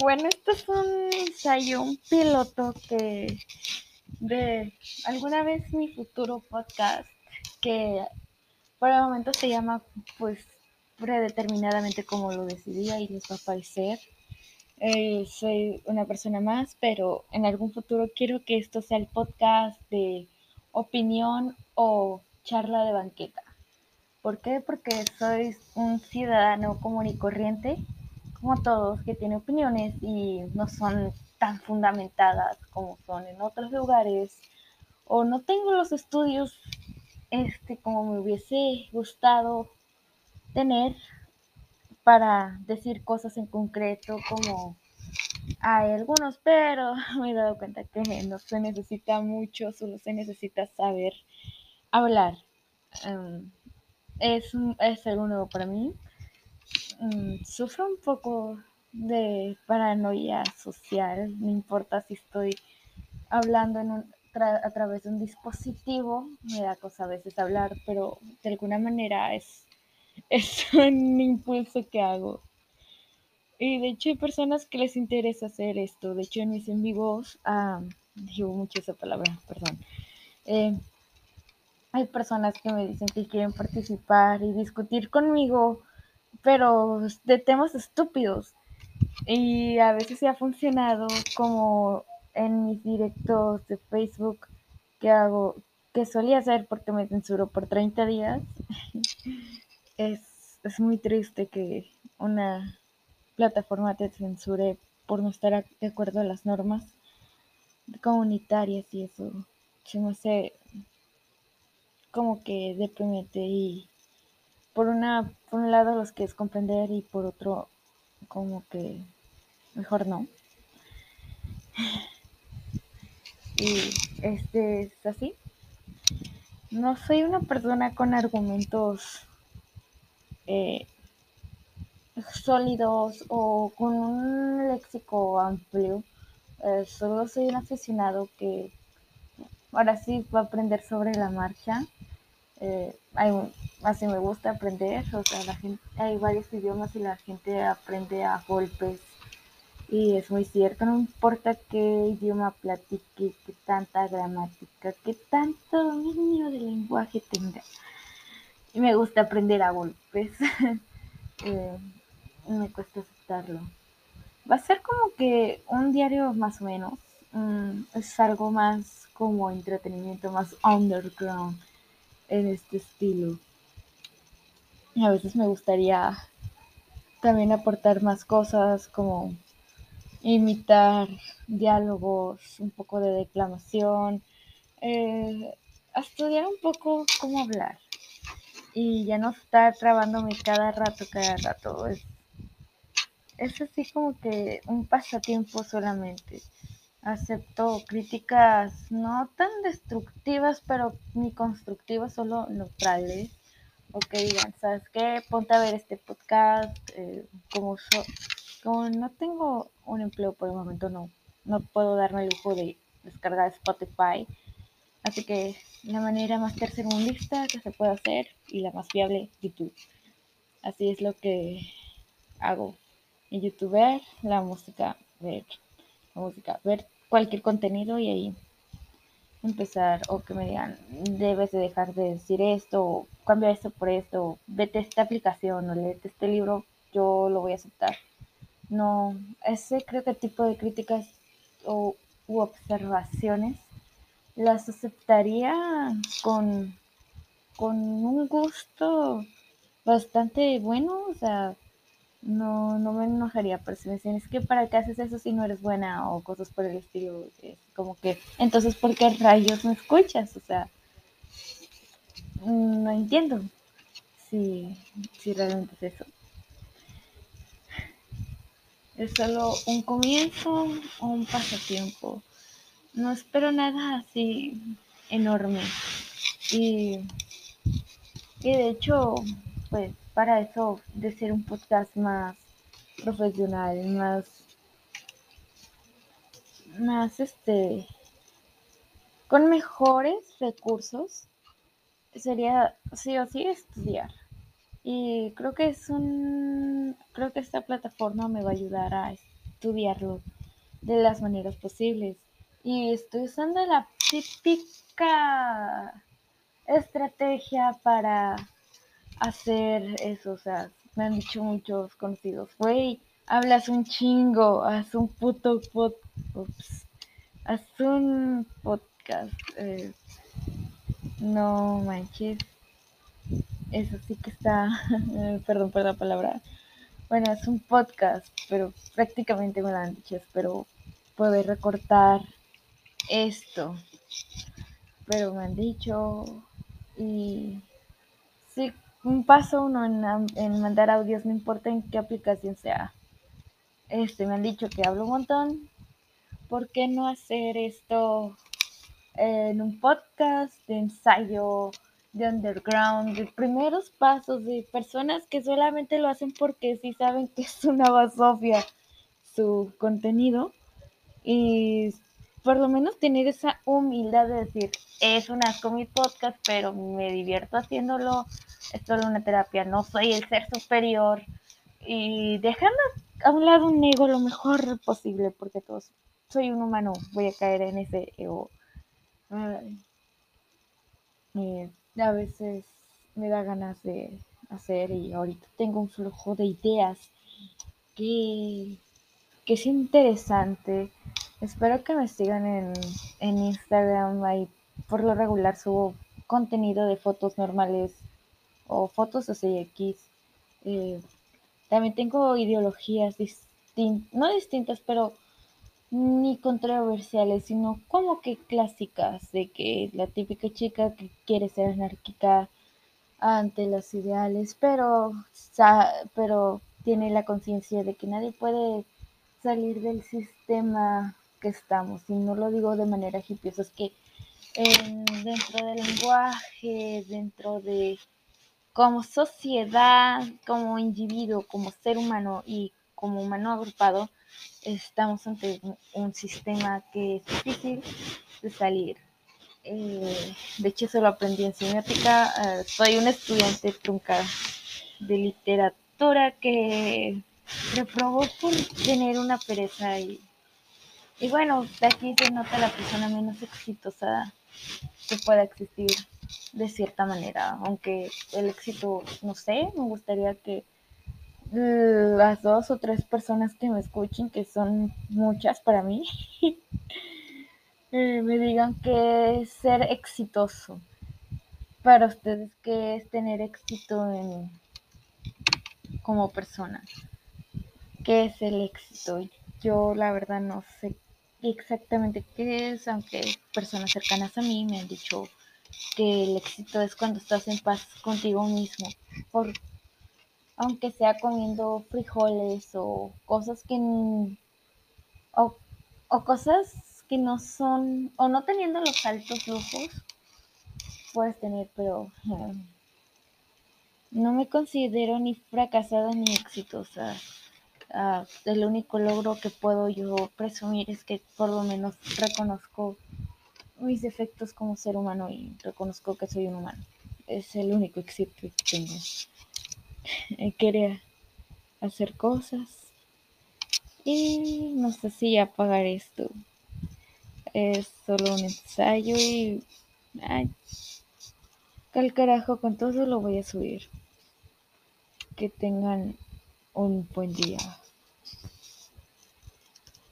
Bueno, esto es un ensayo, un piloto que de alguna vez mi futuro podcast, que por el momento se llama pues predeterminadamente como lo decidía y les va a parecer. Eh, soy una persona más, pero en algún futuro quiero que esto sea el podcast de opinión o charla de banqueta. ¿Por qué? Porque soy un ciudadano común y corriente, como todos, que tiene opiniones y no son tan fundamentadas como son en otros lugares, o no tengo los estudios este, como me hubiese gustado tener para decir cosas en concreto como hay algunos, pero me he dado cuenta que no se necesita mucho, solo se necesita saber hablar. Um, es, es algo nuevo para mí. Um, sufro un poco de paranoia social, no importa si estoy hablando a través de un dispositivo, me da cosa a veces hablar, pero de alguna manera es, es un impulso que hago. Y de hecho hay personas que les interesa hacer esto. De hecho en mis en vivos, ah, digo mucho esa palabra, perdón. Eh, hay personas que me dicen que quieren participar y discutir conmigo, pero de temas estúpidos. Y a veces se ha funcionado como en mis directos de Facebook que hago, que solía hacer porque me censuro por 30 días. es, es muy triste que una plataforma te censure por no estar de acuerdo a las normas comunitarias y eso se me hace como que deprimente y por una por un lado los que es comprender y por otro como que mejor no y este es así no soy una persona con argumentos eh, sólidos o con un léxico amplio. Eh, solo soy un aficionado que ahora sí va a aprender sobre la marcha. Eh, hay, así me gusta aprender, o sea, la gente, hay varios idiomas y la gente aprende a golpes. Y es muy cierto, no importa qué idioma platique, qué tanta gramática, qué tanto dominio del lenguaje tenga. Y me gusta aprender a golpes. eh, me cuesta aceptarlo. Va a ser como que un diario más o menos. Mm, es algo más como entretenimiento, más underground en este estilo. Y a veces me gustaría también aportar más cosas como imitar diálogos, un poco de declamación, eh, estudiar un poco cómo hablar y ya no estar trabándome cada rato, cada rato. Es es así como que un pasatiempo solamente. Acepto críticas no tan destructivas, pero ni constructivas, solo neutrales. O que digan, ¿sabes qué? Ponte a ver este podcast. Eh, como, como no tengo un empleo por el momento, no, no puedo darme el lujo de descargar Spotify. Así que la manera más tercermundista que se puede hacer y la más fiable, YouTube. Así es lo que hago en YouTube ver la música, la música, ver cualquier contenido y ahí empezar o que me digan debes de dejar de decir esto o cambia esto por esto vete a esta aplicación o léete este libro yo lo voy a aceptar. No ese creo que tipo de críticas o u observaciones las aceptaría con con un gusto bastante bueno o sea no, no me enojaría, pero si me dicen, es que para qué haces eso si no eres buena o cosas por el estilo, es como que, entonces, ¿por qué rayos me escuchas? O sea, no entiendo si, si realmente es eso. Es solo un comienzo o un pasatiempo. No espero nada así enorme. Y, y de hecho, pues para eso de ser un podcast más profesional, más, más este, con mejores recursos, sería sí o sí estudiar. Y creo que es un, creo que esta plataforma me va a ayudar a, estudiarlo de las maneras posibles. Y estoy usando la típica estrategia para hacer eso. O sea, me han dicho muchos conocidos, güey, hablas un chingo, haz un puto pod, haz un podcast. Eh, no manches. Eso sí que está, perdón por la palabra. Bueno, es un podcast, pero prácticamente me lo han dicho. Espero poder recortar esto. Pero me han dicho y sí, un paso uno en, en mandar audios, no importa en qué aplicación sea. Este, me han dicho que hablo un montón. ¿Por qué no hacer esto en un podcast de ensayo, de underground, de primeros pasos de personas que solamente lo hacen porque sí saben que es una basofia su contenido y por lo menos tener esa humildad de decir, es un asco mi podcast, pero me divierto haciéndolo, es solo una terapia, no soy el ser superior y dejando a un lado un ego lo mejor posible, porque todos soy un humano, voy a caer en ese ego. a veces me da ganas de hacer y ahorita tengo un flujo de ideas que, que es interesante Espero que me sigan en, en Instagram. Ahí por lo regular subo contenido de fotos normales o fotos así X. Eh, también tengo ideologías distintas, no distintas, pero ni controversiales, sino como que clásicas, de que la típica chica que quiere ser anárquica ante los ideales, pero, pero tiene la conciencia de que nadie puede salir del sistema que estamos, y no lo digo de manera hipiosa, es que dentro del lenguaje, dentro de como sociedad, como individuo, como ser humano y como humano agrupado, estamos ante un, sistema que es difícil de salir. Eh, de hecho, eso lo aprendí en semiótica. Eh, soy un estudiante trunca de literatura que reprobó por tener una pereza y y bueno, de aquí se nota la persona menos exitosa que pueda existir de cierta manera, aunque el éxito, no sé, me gustaría que las dos o tres personas que me escuchen, que son muchas para mí, eh, me digan que es ser exitoso. Para ustedes, ¿qué es tener éxito en, como persona? ¿Qué es el éxito? Yo la verdad no sé exactamente qué es, aunque personas cercanas a mí me han dicho que el éxito es cuando estás en paz contigo mismo, por, aunque sea comiendo frijoles o cosas que o, o cosas que no son o no teniendo los altos lujos puedes tener, pero no me considero ni fracasada ni exitosa. Ah, el único logro que puedo yo presumir es que por lo menos reconozco mis defectos como ser humano y reconozco que soy un humano. Es el único éxito que tengo. Quería hacer cosas y no sé si apagar esto. Es solo un ensayo y... Ay, cal carajo, con todo lo voy a subir. Que tengan un buen día.